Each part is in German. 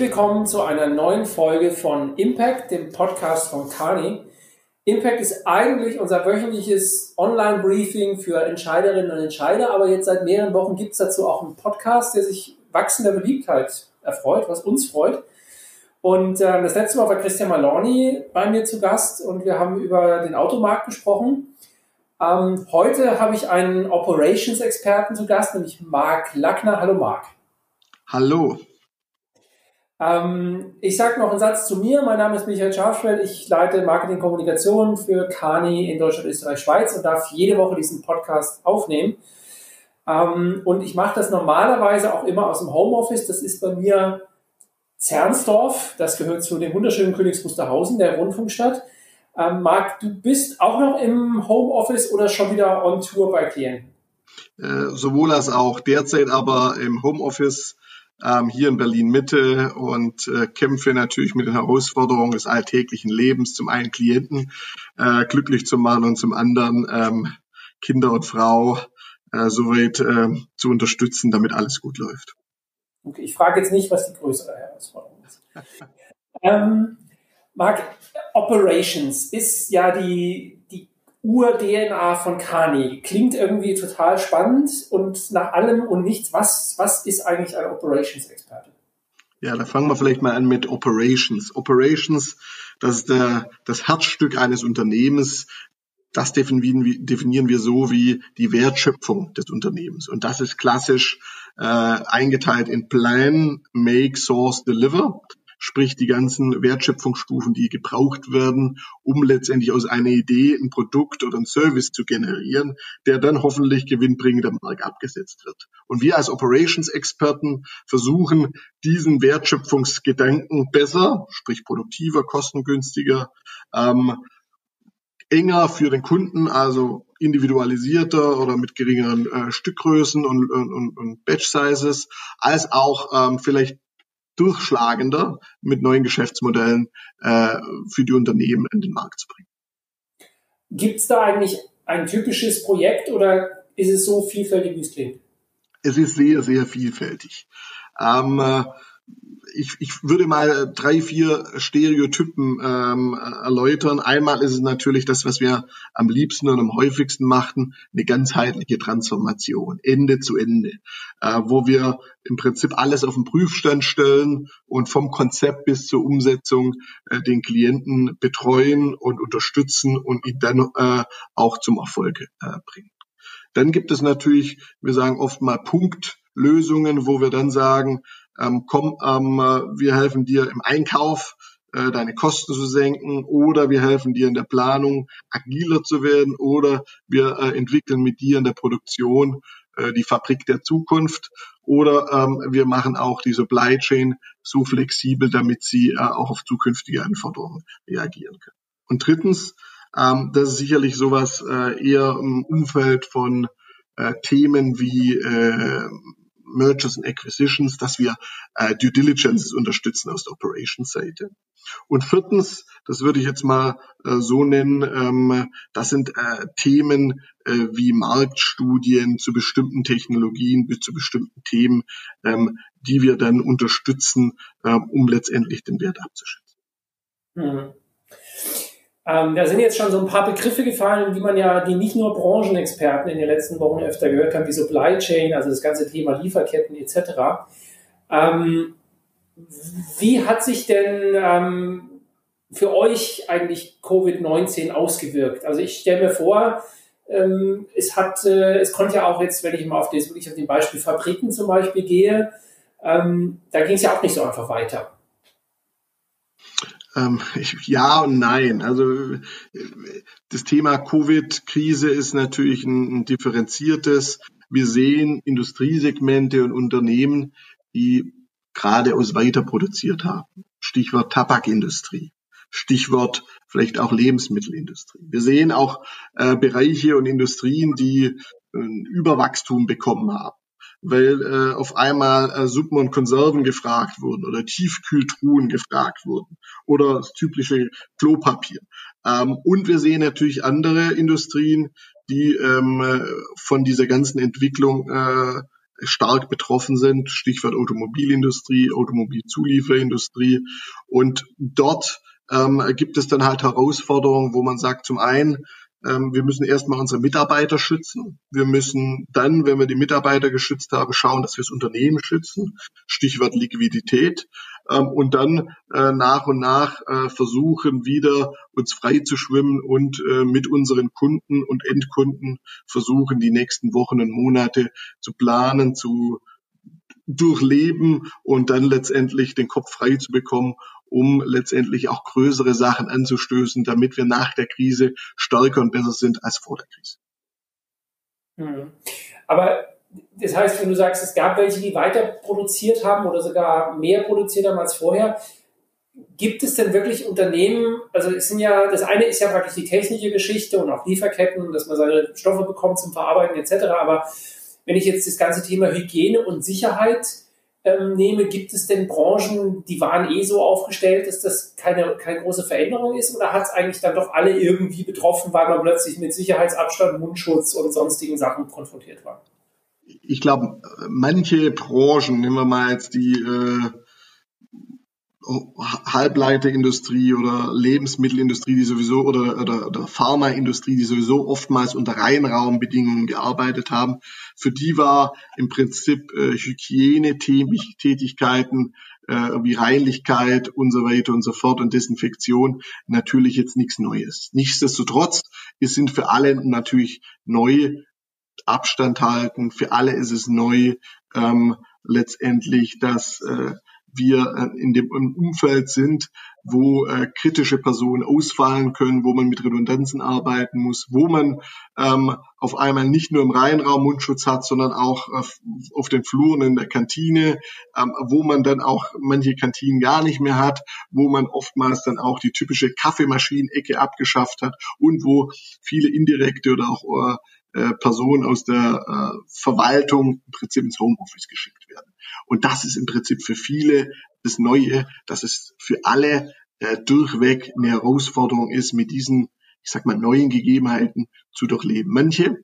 willkommen zu einer neuen Folge von Impact, dem Podcast von Kani. Impact ist eigentlich unser wöchentliches Online-Briefing für Entscheiderinnen und Entscheider, aber jetzt seit mehreren Wochen gibt es dazu auch einen Podcast, der sich wachsender Beliebtheit erfreut, was uns freut. Und äh, das letzte Mal war Christian Maloney bei mir zu Gast und wir haben über den Automarkt gesprochen. Ähm, heute habe ich einen Operations-Experten zu Gast, nämlich Marc Lackner. Hallo Marc. Hallo. Ähm, ich sage noch einen Satz zu mir. Mein Name ist Michael Scharfschwell. Ich leite Marketing-Kommunikation für Kani in Deutschland, Österreich, Schweiz und darf jede Woche diesen Podcast aufnehmen. Ähm, und ich mache das normalerweise auch immer aus dem Homeoffice. Das ist bei mir Zernsdorf. Das gehört zu dem wunderschönen Königs Wusterhausen, der Rundfunkstadt. Ähm, Marc, du bist auch noch im Homeoffice oder schon wieder on Tour bei Klienten? Äh, sowohl als auch. Derzeit aber im Homeoffice ähm, hier in Berlin Mitte und äh, kämpfe natürlich mit den Herausforderungen des alltäglichen Lebens. Zum einen Klienten äh, glücklich zu machen und zum anderen ähm, Kinder und Frau äh, soweit äh, zu unterstützen, damit alles gut läuft. Okay, ich frage jetzt nicht, was die größere Herausforderung ist. ähm, Marc, Operations ist ja die Ur-DNA von Kani. Klingt irgendwie total spannend und nach allem und nichts. Was, was ist eigentlich ein Operations-Experte? Ja, da fangen wir vielleicht mal an mit Operations. Operations, das ist der, das Herzstück eines Unternehmens. Das definieren wir, definieren wir so wie die Wertschöpfung des Unternehmens. Und das ist klassisch äh, eingeteilt in Plan, Make, Source, Deliver sprich die ganzen Wertschöpfungsstufen, die gebraucht werden, um letztendlich aus einer Idee ein Produkt oder ein Service zu generieren, der dann hoffentlich gewinnbringend am Markt abgesetzt wird. Und wir als Operations-Experten versuchen, diesen Wertschöpfungsgedanken besser, sprich produktiver, kostengünstiger, ähm, enger für den Kunden, also individualisierter oder mit geringeren äh, Stückgrößen und, und, und Batch Sizes, als auch ähm, vielleicht durchschlagender mit neuen Geschäftsmodellen äh, für die Unternehmen in den Markt zu bringen. Gibt es da eigentlich ein typisches Projekt oder ist es so vielfältig, wie es klingt? Es ist sehr, sehr vielfältig. Ähm, äh, ich, ich würde mal drei, vier Stereotypen ähm, erläutern. Einmal ist es natürlich das, was wir am liebsten und am häufigsten machten, eine ganzheitliche Transformation, Ende zu Ende, äh, wo wir im Prinzip alles auf den Prüfstand stellen und vom Konzept bis zur Umsetzung äh, den Klienten betreuen und unterstützen und ihn dann äh, auch zum Erfolg äh, bringen. Dann gibt es natürlich, wir sagen oft mal Punktlösungen, wo wir dann sagen, ähm, komm, ähm, wir helfen dir im Einkauf, äh, deine Kosten zu senken oder wir helfen dir in der Planung agiler zu werden oder wir äh, entwickeln mit dir in der Produktion äh, die Fabrik der Zukunft oder ähm, wir machen auch die Supply Chain so flexibel, damit sie äh, auch auf zukünftige Anforderungen reagieren können. Und drittens, ähm, das ist sicherlich sowas äh, eher im Umfeld von äh, Themen wie äh, Mergers and Acquisitions, dass wir äh, Due Diligences unterstützen aus der Operations-Seite. Und viertens, das würde ich jetzt mal äh, so nennen, ähm, das sind äh, Themen äh, wie Marktstudien zu bestimmten Technologien, zu bestimmten Themen, ähm, die wir dann unterstützen, äh, um letztendlich den Wert abzuschätzen. Hm. Ähm, da sind jetzt schon so ein paar Begriffe gefallen, die man ja, die nicht nur Branchenexperten in den letzten Wochen öfter gehört haben, wie Supply Chain, also das ganze Thema Lieferketten etc. Ähm, wie hat sich denn ähm, für euch eigentlich Covid-19 ausgewirkt? Also ich stelle mir vor, ähm, es hat, äh, es konnte ja auch jetzt, wenn ich mal auf das wirklich auf den Beispiel Fabriken zum Beispiel gehe, ähm, da ging es ja auch nicht so einfach weiter. Ähm, ja und nein. Also das Thema Covid-Krise ist natürlich ein, ein differenziertes. Wir sehen Industriesegmente und Unternehmen, die geradeaus weiter produziert haben. Stichwort Tabakindustrie. Stichwort vielleicht auch Lebensmittelindustrie. Wir sehen auch äh, Bereiche und Industrien, die äh, Überwachstum bekommen haben weil äh, auf einmal äh, Suppen und Konserven gefragt wurden oder Tiefkühltruhen gefragt wurden oder das typische Klopapier. Ähm, und wir sehen natürlich andere Industrien, die ähm, von dieser ganzen Entwicklung äh, stark betroffen sind. Stichwort Automobilindustrie, Automobilzulieferindustrie. Und dort ähm, gibt es dann halt Herausforderungen, wo man sagt, zum einen, wir müssen erstmal unsere Mitarbeiter schützen. Wir müssen dann, wenn wir die Mitarbeiter geschützt haben, schauen, dass wir das Unternehmen schützen. Stichwort Liquidität. Ähm, und dann äh, nach und nach äh, versuchen, wieder uns frei zu schwimmen und äh, mit unseren Kunden und Endkunden versuchen, die nächsten Wochen und Monate zu planen, zu durchleben und dann letztendlich den Kopf frei zu bekommen, um letztendlich auch größere Sachen anzustößen, damit wir nach der Krise stärker und besser sind als vor der Krise. Hm. Aber das heißt, wenn du sagst, es gab welche, die weiter produziert haben oder sogar mehr produziert haben als vorher, gibt es denn wirklich Unternehmen, also es sind ja, das eine ist ja praktisch die technische Geschichte und auch Lieferketten, dass man seine Stoffe bekommt zum Verarbeiten etc., aber wenn ich jetzt das ganze Thema Hygiene und Sicherheit ähm, nehme, gibt es denn Branchen, die waren eh so aufgestellt, dass das keine, keine große Veränderung ist oder hat es eigentlich dann doch alle irgendwie betroffen, weil man plötzlich mit Sicherheitsabstand, Mundschutz und sonstigen Sachen konfrontiert war? Ich glaube, manche Branchen, nehmen wir mal jetzt die äh, Halbleiterindustrie oder Lebensmittelindustrie, die sowieso oder, oder, oder Pharmaindustrie, die sowieso oftmals unter Reinraumbedingungen gearbeitet haben, für die war im Prinzip äh, Hygiene-Tätigkeiten äh, wie Reinlichkeit und so weiter und so fort und Desinfektion natürlich jetzt nichts Neues. Nichtsdestotrotz, es sind für alle natürlich neu Abstand halten, für alle ist es neu ähm, letztendlich, dass äh, wir äh, in dem Umfeld sind, wo äh, kritische Personen ausfallen können, wo man mit Redundanzen arbeiten muss, wo man ähm, auf einmal nicht nur im Reihenraum Mundschutz hat, sondern auch auf, auf den Fluren in der Kantine, ähm, wo man dann auch manche Kantinen gar nicht mehr hat, wo man oftmals dann auch die typische Kaffeemaschinenecke abgeschafft hat und wo viele indirekte oder auch äh, Personen aus der äh, Verwaltung im Prinzip ins Homeoffice geschickt werden. Und das ist im Prinzip für viele das Neue, dass es für alle äh, durchweg eine Herausforderung ist, mit diesen, ich sag mal, neuen Gegebenheiten zu durchleben. Manche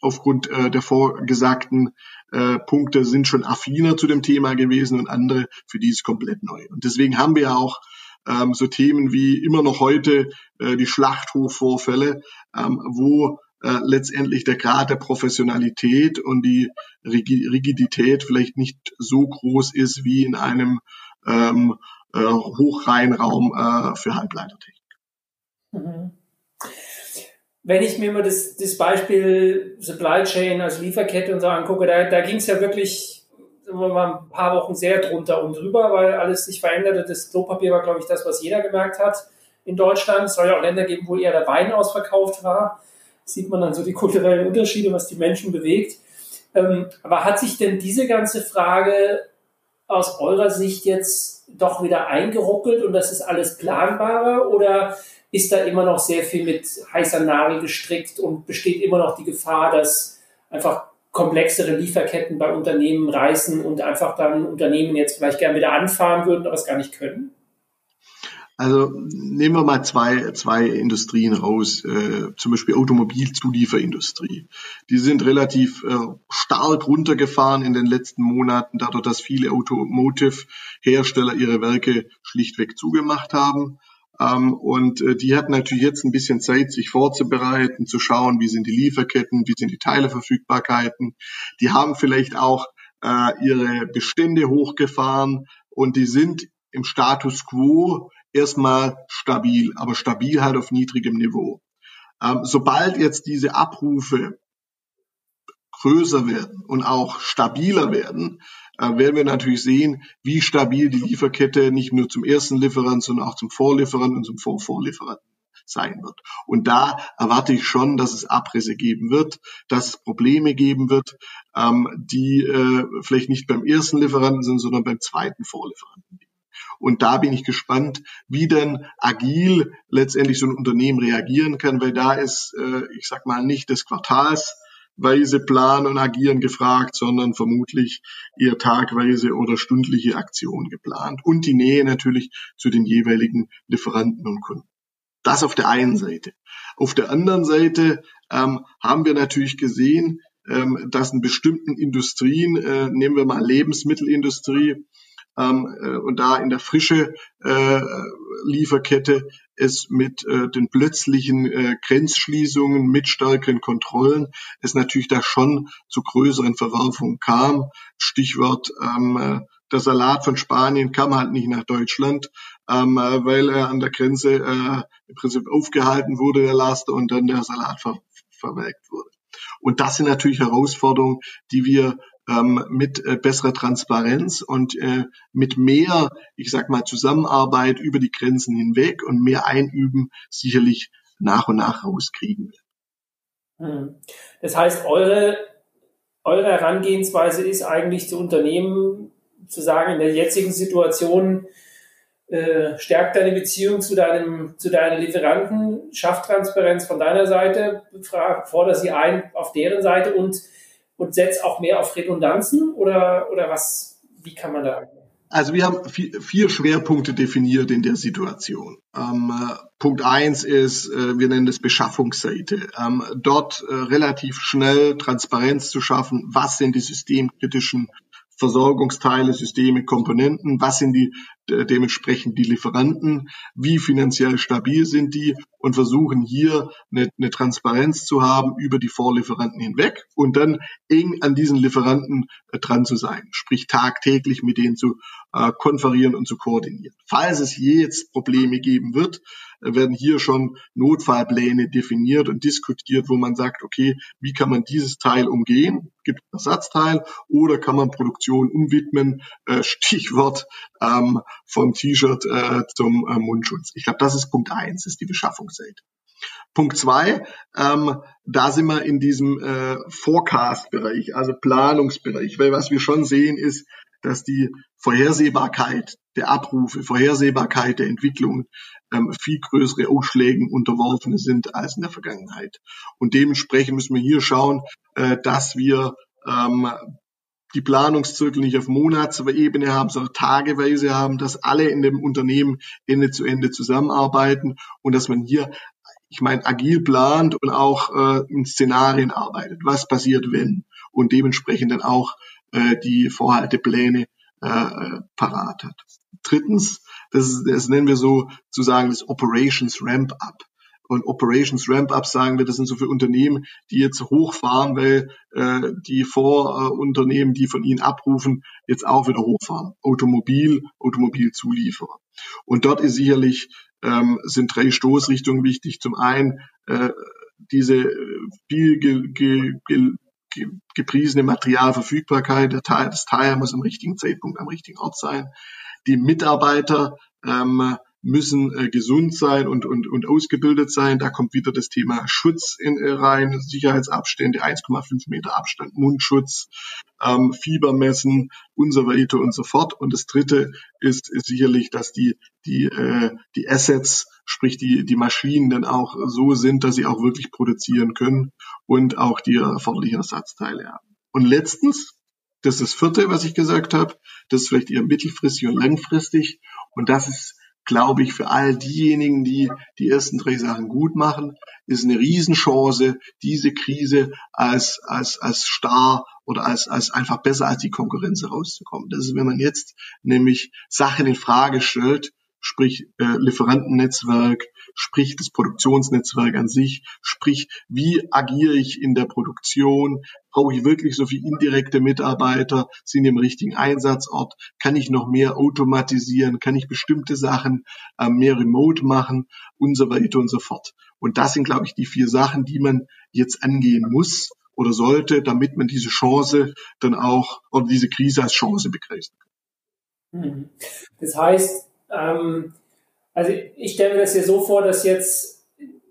aufgrund äh, der vorgesagten äh, Punkte sind schon affiner zu dem Thema gewesen und andere für die ist komplett neu. Und deswegen haben wir ja auch ähm, so Themen wie immer noch heute äh, die Schlachthofvorfälle, ähm, wo äh, letztendlich der Grad der Professionalität und die Rigidität vielleicht nicht so groß ist wie in einem ähm, äh, Hochreinraum äh, für Halbleitertechnik. Mhm. Wenn ich mir mal das, das Beispiel Supply Chain, also Lieferkette und so angucke, da, da ging es ja wirklich wir mal, ein paar Wochen sehr drunter und drüber, weil alles sich veränderte. Das Klopapier war, glaube ich, das, was jeder gemerkt hat in Deutschland. Es soll ja auch Länder geben, wo eher der Wein ausverkauft war sieht man dann so die kulturellen Unterschiede, was die Menschen bewegt. Ähm, aber hat sich denn diese ganze Frage aus eurer Sicht jetzt doch wieder eingeruckelt und das ist alles planbarer oder ist da immer noch sehr viel mit heißer Nadel gestrickt und besteht immer noch die Gefahr, dass einfach komplexere Lieferketten bei Unternehmen reißen und einfach dann Unternehmen jetzt vielleicht gern wieder anfahren würden, aber es gar nicht können? Also nehmen wir mal zwei, zwei Industrien raus, äh, zum Beispiel Automobilzulieferindustrie. Die sind relativ äh, stark runtergefahren in den letzten Monaten, dadurch, dass viele Automotive-Hersteller ihre Werke schlichtweg zugemacht haben. Ähm, und äh, die hatten natürlich jetzt ein bisschen Zeit, sich vorzubereiten, zu schauen, wie sind die Lieferketten, wie sind die Teileverfügbarkeiten. Die haben vielleicht auch äh, ihre Bestände hochgefahren und die sind im Status quo erstmal stabil, aber stabil halt auf niedrigem Niveau. Ähm, sobald jetzt diese Abrufe größer werden und auch stabiler werden, äh, werden wir natürlich sehen, wie stabil die Lieferkette nicht nur zum ersten Lieferant, sondern auch zum Vorlieferant und zum Vorvorlieferanten sein wird. Und da erwarte ich schon, dass es Abrisse geben wird, dass es Probleme geben wird, ähm, die äh, vielleicht nicht beim ersten Lieferanten sind, sondern beim zweiten Vorlieferanten. Und da bin ich gespannt, wie denn agil letztendlich so ein Unternehmen reagieren kann, weil da ist, äh, ich sag mal, nicht des Quartalsweise Plan und Agieren gefragt, sondern vermutlich eher tagweise oder stündliche Aktionen geplant. Und die Nähe natürlich zu den jeweiligen Lieferanten und Kunden. Das auf der einen Seite. Auf der anderen Seite ähm, haben wir natürlich gesehen, ähm, dass in bestimmten Industrien, äh, nehmen wir mal Lebensmittelindustrie, ähm, äh, und da in der frische äh, Lieferkette es mit äh, den plötzlichen äh, Grenzschließungen, mit stärkeren Kontrollen, es natürlich da schon zu größeren Verwerfungen kam. Stichwort ähm, äh, der Salat von Spanien kam halt nicht nach Deutschland, ähm, äh, weil er an der Grenze äh, im Prinzip aufgehalten wurde, der Laster, und dann der Salat ver verwelkt wurde. Und das sind natürlich Herausforderungen, die wir ähm, mit äh, besserer Transparenz und äh, mit mehr, ich sag mal, Zusammenarbeit über die Grenzen hinweg und mehr Einüben sicherlich nach und nach rauskriegen. Hm. Das heißt, eure, eure Herangehensweise ist eigentlich zu Unternehmen zu sagen, in der jetzigen Situation äh, stärkt deine Beziehung zu deinem, zu deinen Lieferanten, schafft Transparenz von deiner Seite, fordere sie ein auf deren Seite und und setzt auch mehr auf Redundanzen oder, oder was, wie kann man da also wir haben vier, Schwerpunkte definiert in der Situation. Ähm, äh, Punkt eins ist, äh, wir nennen das Beschaffungsseite. Ähm, dort äh, relativ schnell Transparenz zu schaffen, was sind die systemkritischen Versorgungsteile, Systeme, Komponenten, was sind die dementsprechend die Lieferanten, wie finanziell stabil sind die und versuchen hier eine, eine Transparenz zu haben über die Vorlieferanten hinweg und dann eng an diesen Lieferanten äh, dran zu sein, sprich tagtäglich mit denen zu äh, konferieren und zu koordinieren. Falls es jetzt Probleme geben wird, äh, werden hier schon Notfallpläne definiert und diskutiert, wo man sagt, okay, wie kann man dieses Teil umgehen? Gibt es Ersatzteil oder kann man Produktion umwidmen? Äh, Stichwort ähm, vom T-Shirt äh, zum äh, Mundschutz. Ich glaube, das ist Punkt eins, ist die Beschaffungsseite. Punkt zwei, ähm, da sind wir in diesem äh, Forecast-Bereich, also Planungsbereich, weil was wir schon sehen ist, dass die Vorhersehbarkeit der Abrufe, Vorhersehbarkeit der Entwicklung ähm, viel größere Ausschlägen unterworfen sind als in der Vergangenheit. Und dementsprechend müssen wir hier schauen, äh, dass wir ähm, die Planungszirkel nicht auf Monatsebene haben, sondern tageweise haben, dass alle in dem Unternehmen Ende zu Ende zusammenarbeiten und dass man hier, ich meine, agil plant und auch äh, in Szenarien arbeitet. Was passiert, wenn? Und dementsprechend dann auch äh, die Vorhaltepläne äh, parat hat. Drittens, das, ist, das nennen wir so zu sagen das Operations Ramp Up und Operations Ramp-Up sagen wir, das sind so für Unternehmen, die jetzt hochfahren, weil äh, die Vorunternehmen, die von ihnen abrufen, jetzt auch wieder hochfahren. Automobil, Automobilzulieferer. Und dort ist sicherlich ähm, sind drei Stoßrichtungen wichtig. Zum einen äh, diese viel ge, ge, ge, gepriesene Materialverfügbarkeit, der Teil, das Teil muss am richtigen Zeitpunkt am richtigen Ort sein. Die Mitarbeiter ähm, müssen äh, gesund sein und, und, und ausgebildet sein. Da kommt wieder das Thema Schutz in, äh, rein, Sicherheitsabstände, 1,5 Meter Abstand, Mundschutz, ähm, Fieber messen und so weiter und so fort. Und das Dritte ist, ist sicherlich, dass die, die, äh, die Assets, sprich die, die Maschinen dann auch so sind, dass sie auch wirklich produzieren können und auch die erforderlichen Ersatzteile haben. Und letztens, das ist das vierte, was ich gesagt habe, das ist vielleicht eher mittelfristig und langfristig. Und das ist glaube ich, für all diejenigen, die die ersten drei Sachen gut machen, ist eine Riesenchance, diese Krise als, als, als starr oder als, als einfach besser als die Konkurrenz herauszukommen. Das ist, wenn man jetzt nämlich Sachen in Frage stellt, sprich äh, Lieferantennetzwerk, sprich das Produktionsnetzwerk an sich, sprich wie agiere ich in der Produktion, brauche ich wirklich so viel indirekte Mitarbeiter, sind im richtigen Einsatzort, kann ich noch mehr automatisieren, kann ich bestimmte Sachen äh, mehr remote machen und so weiter und so fort. Und das sind, glaube ich, die vier Sachen, die man jetzt angehen muss oder sollte, damit man diese Chance dann auch oder diese Krise als Chance begreifen kann. Mhm. Das heißt, ähm, also ich stelle mir das ja so vor, dass jetzt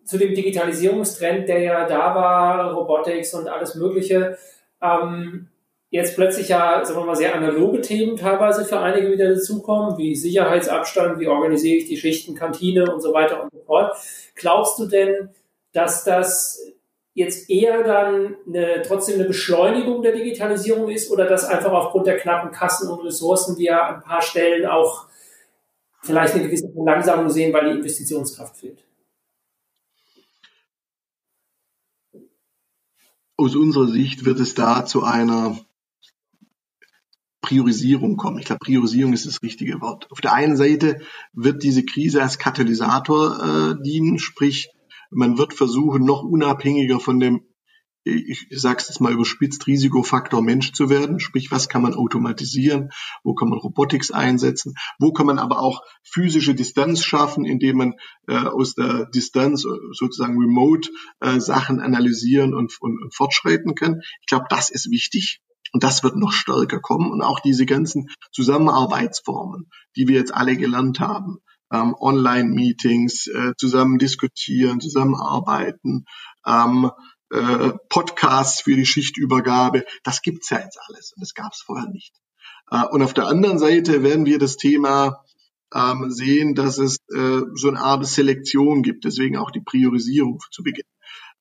zu dem Digitalisierungstrend, der ja da war, Robotics und alles Mögliche, ähm, jetzt plötzlich ja, sagen wir mal, sehr analoge Themen teilweise für einige wieder dazukommen, wie Sicherheitsabstand, wie organisiere ich die Schichten, Kantine und so weiter und so fort. Glaubst du denn, dass das jetzt eher dann eine, trotzdem eine Beschleunigung der Digitalisierung ist oder dass einfach aufgrund der knappen Kassen und Ressourcen wir an ein paar Stellen auch vielleicht eine gewisse Verlangsamung sehen, weil die Investitionskraft fehlt. aus unserer Sicht wird es da zu einer Priorisierung kommen. Ich glaube, Priorisierung ist das richtige Wort. Auf der einen Seite wird diese Krise als Katalysator äh, dienen, sprich, man wird versuchen, noch unabhängiger von dem ich sage es jetzt mal überspitzt, Risikofaktor Mensch zu werden. Sprich, was kann man automatisieren? Wo kann man Robotics einsetzen? Wo kann man aber auch physische Distanz schaffen, indem man äh, aus der Distanz äh, sozusagen remote äh, Sachen analysieren und, und, und fortschreiten kann? Ich glaube, das ist wichtig. Und das wird noch stärker kommen. Und auch diese ganzen Zusammenarbeitsformen, die wir jetzt alle gelernt haben, ähm, Online-Meetings, äh, zusammen diskutieren, zusammenarbeiten, ähm, äh, Podcasts für die Schichtübergabe. Das gibt's ja jetzt alles und das gab's vorher nicht. Äh, und auf der anderen Seite werden wir das Thema ähm, sehen, dass es äh, so eine Art Selektion gibt, deswegen auch die Priorisierung zu Beginn.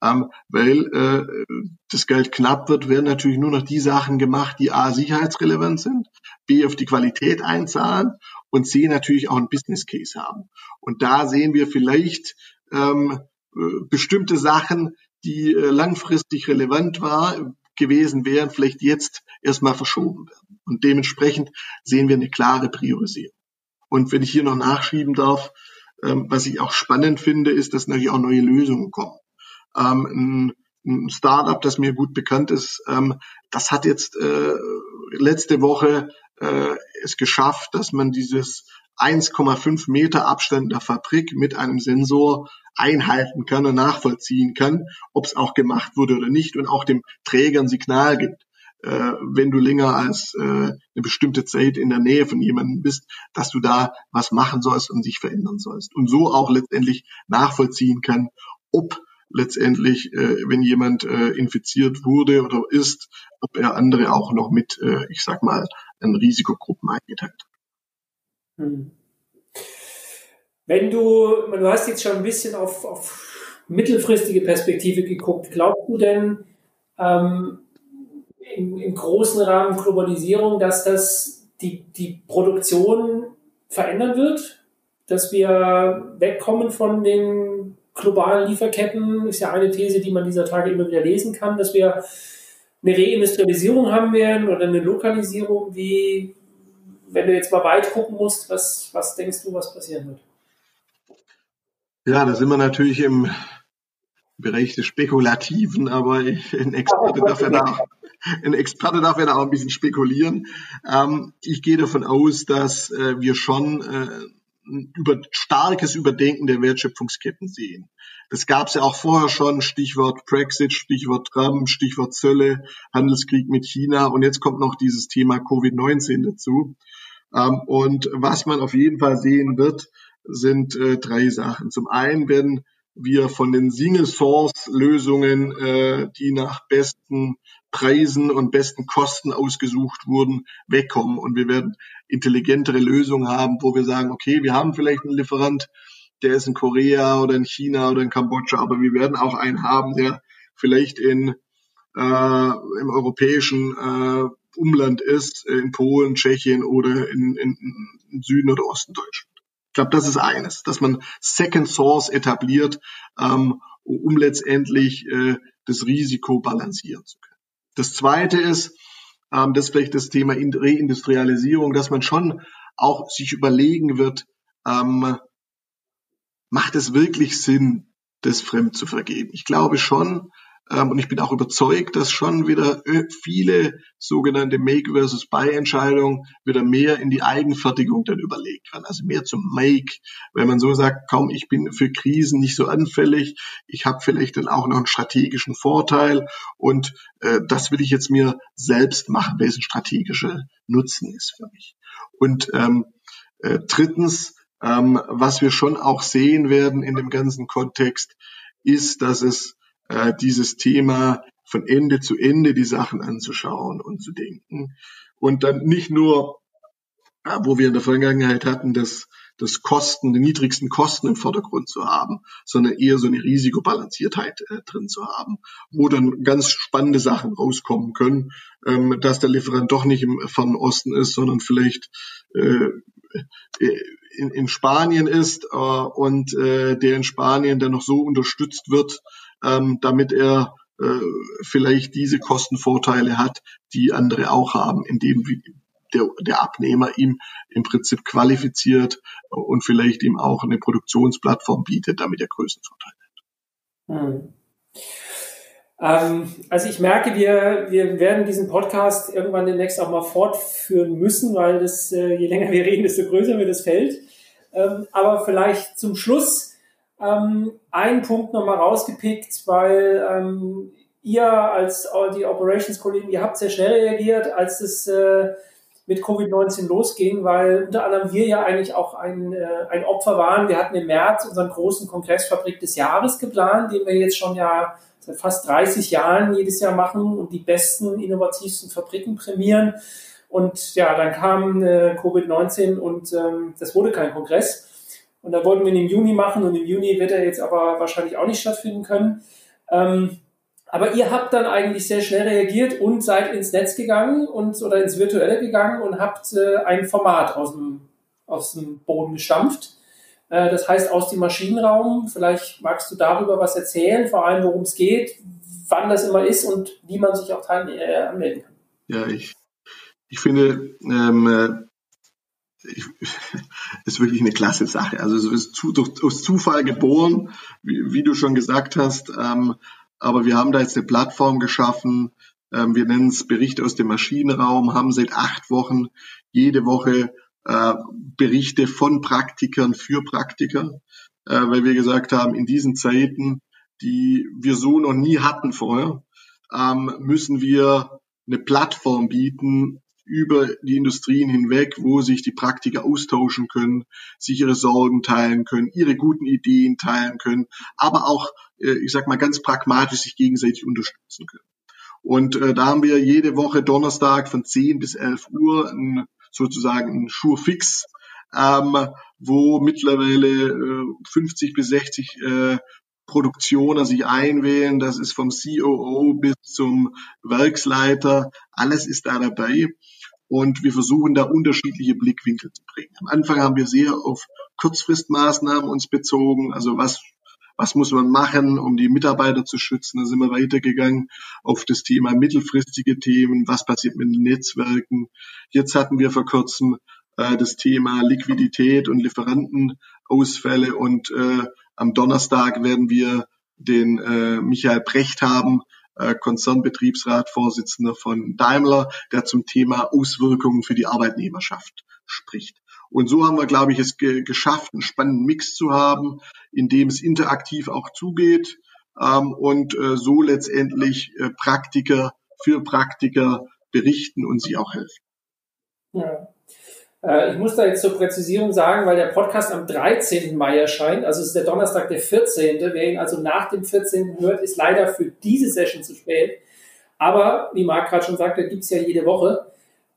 Ähm, weil äh, das Geld knapp wird, werden natürlich nur noch die Sachen gemacht, die A sicherheitsrelevant sind, B auf die Qualität einzahlen und C natürlich auch einen Business Case haben. Und da sehen wir vielleicht ähm, äh, bestimmte Sachen, die äh, langfristig relevant war, gewesen wären, vielleicht jetzt erstmal verschoben werden. Und dementsprechend sehen wir eine klare Priorisierung. Und wenn ich hier noch nachschieben darf, ähm, was ich auch spannend finde, ist, dass natürlich auch neue Lösungen kommen. Ähm, ein Startup, das mir gut bekannt ist, ähm, das hat jetzt äh, letzte Woche äh, es geschafft, dass man dieses 1,5 Meter Abstand der Fabrik mit einem Sensor einhalten kann und nachvollziehen kann, ob es auch gemacht wurde oder nicht und auch dem Träger ein Signal gibt, äh, wenn du länger als äh, eine bestimmte Zeit in der Nähe von jemandem bist, dass du da was machen sollst und sich verändern sollst. Und so auch letztendlich nachvollziehen kann, ob letztendlich, äh, wenn jemand äh, infiziert wurde oder ist, ob er andere auch noch mit, äh, ich sag mal, in Risikogruppen eingeteilt hat. Hm. Wenn du, du hast jetzt schon ein bisschen auf, auf mittelfristige Perspektive geguckt, glaubst du denn ähm, im, im großen Rahmen Globalisierung, dass das die, die Produktion verändern wird? Dass wir wegkommen von den globalen Lieferketten, ist ja eine These, die man dieser Tage immer wieder lesen kann, dass wir eine Reindustrialisierung haben werden oder eine Lokalisierung, wie, wenn du jetzt mal weit gucken musst, was, was denkst du, was passieren wird? Ja, da sind wir natürlich im Bereich des Spekulativen, aber ein Experte darf ja da, ein Experte darf ja da auch ein bisschen spekulieren. Ähm, ich gehe davon aus, dass äh, wir schon äh, ein über, starkes Überdenken der Wertschöpfungsketten sehen. Das gab es ja auch vorher schon, Stichwort Brexit, Stichwort Trump, Stichwort Zölle, Handelskrieg mit China und jetzt kommt noch dieses Thema Covid-19 dazu. Ähm, und was man auf jeden Fall sehen wird, sind äh, drei Sachen. Zum einen werden wir von den Single-Source-Lösungen, äh, die nach besten Preisen und besten Kosten ausgesucht wurden, wegkommen. Und wir werden intelligentere Lösungen haben, wo wir sagen, okay, wir haben vielleicht einen Lieferant, der ist in Korea oder in China oder in Kambodscha, aber wir werden auch einen haben, der vielleicht in äh, im europäischen äh, Umland ist, in Polen, Tschechien oder in, in, in Süden oder Osten Deutschland. Ich glaube, das ist eines, dass man Second Source etabliert, ähm, um letztendlich äh, das Risiko balancieren zu können. Das zweite ist, ähm, das ist vielleicht das Thema Reindustrialisierung, dass man schon auch sich überlegen wird, ähm, macht es wirklich Sinn, das fremd zu vergeben? Ich glaube schon, ähm, und ich bin auch überzeugt, dass schon wieder äh, viele sogenannte Make versus Buy Entscheidungen wieder mehr in die Eigenfertigung dann überlegt werden. Also mehr zum Make, wenn man so sagt, komm, ich bin für Krisen nicht so anfällig, ich habe vielleicht dann auch noch einen strategischen Vorteil und äh, das will ich jetzt mir selbst machen, welchen strategische Nutzen ist für mich. Und ähm, äh, drittens, ähm, was wir schon auch sehen werden in dem ganzen Kontext, ist, dass es äh, dieses Thema von Ende zu Ende die Sachen anzuschauen und zu denken. Und dann nicht nur, äh, wo wir in der Vergangenheit hatten, dass das Kosten, die niedrigsten Kosten im Vordergrund zu haben, sondern eher so eine Risikobalanciertheit äh, drin zu haben, wo dann ganz spannende Sachen rauskommen können, ähm, dass der Lieferant doch nicht im Fernen Osten ist, sondern vielleicht äh, in, in Spanien ist äh, und äh, der in Spanien dann noch so unterstützt wird, ähm, damit er äh, vielleicht diese Kostenvorteile hat, die andere auch haben, indem der, der Abnehmer ihm im Prinzip qualifiziert und vielleicht ihm auch eine Produktionsplattform bietet, damit er Größenvorteile hat. Hm. Ähm, also ich merke, wir, wir werden diesen Podcast irgendwann demnächst auch mal fortführen müssen, weil das, äh, je länger wir reden, desto größer wird das Feld. Ähm, aber vielleicht zum Schluss ähm, einen Punkt nochmal rausgepickt, weil ähm, ihr als die Operations-Kollegen, ihr habt sehr schnell reagiert, als es äh, mit Covid-19 losging, weil unter anderem wir ja eigentlich auch ein, äh, ein Opfer waren. Wir hatten im März unseren großen Kongressfabrik des Jahres geplant, den wir jetzt schon ja seit fast 30 Jahren jedes Jahr machen und die besten, innovativsten Fabriken prämieren. Und ja, dann kam äh, Covid-19 und ähm, das wurde kein Kongress. Und da wollten wir ihn im Juni machen und im Juni wird er jetzt aber wahrscheinlich auch nicht stattfinden können. Ähm, aber ihr habt dann eigentlich sehr schnell reagiert und seid ins Netz gegangen und oder ins Virtuelle gegangen und habt äh, ein Format aus dem, aus dem Boden gestampft. Äh, das heißt aus dem Maschinenraum. Vielleicht magst du darüber was erzählen, vor allem worum es geht, wann das immer ist und wie man sich auch teil äh, anmelden kann. Ja, ich, ich finde, ähm, äh, ich, ist wirklich eine klasse Sache. Also es ist zu, durch, aus Zufall geboren, wie, wie, du schon gesagt hast. Ähm, aber wir haben da jetzt eine Plattform geschaffen. Ähm, wir nennen es Berichte aus dem Maschinenraum, haben seit acht Wochen jede Woche äh, Berichte von Praktikern für Praktiker, äh, weil wir gesagt haben, in diesen Zeiten, die wir so noch nie hatten vorher, ähm, müssen wir eine Plattform bieten über die Industrien hinweg, wo sich die Praktiker austauschen können, sich ihre Sorgen teilen können, ihre guten Ideen teilen können, aber auch, äh, ich sag mal, ganz pragmatisch sich gegenseitig unterstützen können. Und äh, da haben wir jede Woche Donnerstag von 10 bis 11 Uhr ein, sozusagen ein Schurfix, ähm, wo mittlerweile äh, 50 bis 60 äh, Produktioner sich einwählen. Das ist vom COO bis zum Werksleiter. Alles ist da dabei. Und wir versuchen da unterschiedliche Blickwinkel zu bringen. Am Anfang haben wir sehr auf Kurzfristmaßnahmen uns bezogen. Also was, was muss man machen, um die Mitarbeiter zu schützen? Da sind wir weitergegangen auf das Thema mittelfristige Themen. Was passiert mit den Netzwerken? Jetzt hatten wir vor kurzem äh, das Thema Liquidität und Lieferantenausfälle und äh, am Donnerstag werden wir den äh, Michael Brecht haben, äh, Konzernbetriebsratvorsitzender von Daimler, der zum Thema Auswirkungen für die Arbeitnehmerschaft spricht. Und so haben wir, glaube ich, es ge geschafft, einen spannenden Mix zu haben, in dem es interaktiv auch zugeht ähm, und äh, so letztendlich äh, Praktiker für Praktiker berichten und sie auch helfen. Ja. Äh, ich muss da jetzt zur Präzisierung sagen, weil der Podcast am 13. Mai erscheint, also es ist der Donnerstag der 14. Wer ihn also nach dem 14. hört, ist leider für diese Session zu spät. Aber wie Marc gerade schon sagte, gibt es ja jede Woche.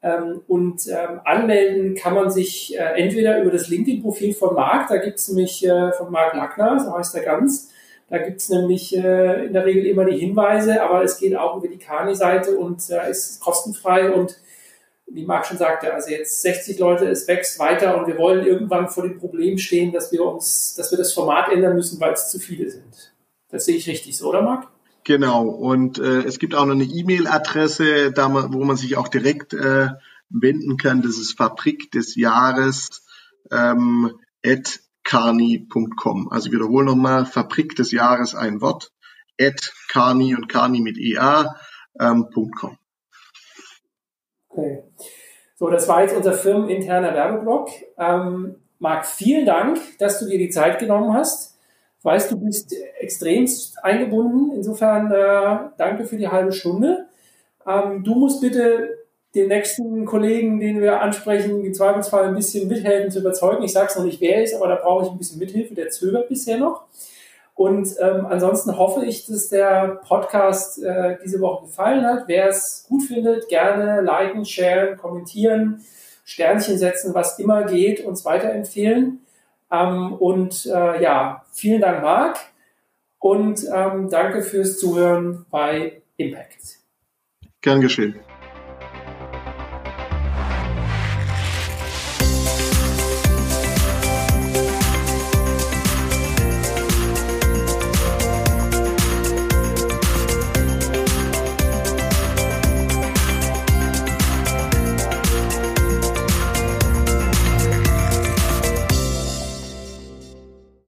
Ähm, und ähm, anmelden kann man sich äh, entweder über das LinkedIn-Profil von Marc, da gibt es nämlich äh, von Marc Lackner, so heißt er ganz. Da gibt es nämlich in der Regel immer die Hinweise, aber es geht auch über die Kani-Seite und ist kostenfrei und wie Marc schon sagte, also jetzt 60 Leute, es wächst weiter und wir wollen irgendwann vor dem Problem stehen, dass wir uns, dass wir das Format ändern müssen, weil es zu viele sind. Das sehe ich richtig so, oder Marc? Genau. Und äh, es gibt auch noch eine E-Mail-Adresse, wo man sich auch direkt äh, wenden kann. Das ist Fabrik des Jahres ähm, at carni.com. Also wiederhole nochmal, Fabrik des Jahres ein Wort, at carni und carni mit ea.com. Ähm, Okay. So, das war jetzt unser firmeninterner Werbeblock. Ähm, Marc, vielen Dank, dass du dir die Zeit genommen hast. Ich weiß, du bist extremst eingebunden. Insofern äh, danke für die halbe Stunde. Ähm, du musst bitte den nächsten Kollegen, den wir ansprechen, im Zweifelsfall ein bisschen mithelfen zu überzeugen. Ich sage es noch nicht, wer ist, aber da brauche ich ein bisschen Mithilfe. Der zögert bisher noch. Und ähm, ansonsten hoffe ich, dass der Podcast äh, diese Woche gefallen hat. Wer es gut findet, gerne liken, sharen, kommentieren, Sternchen setzen, was immer geht, uns weiterempfehlen. Ähm, und äh, ja, vielen Dank, Marc. Und ähm, danke fürs Zuhören bei Impact. Gern geschehen.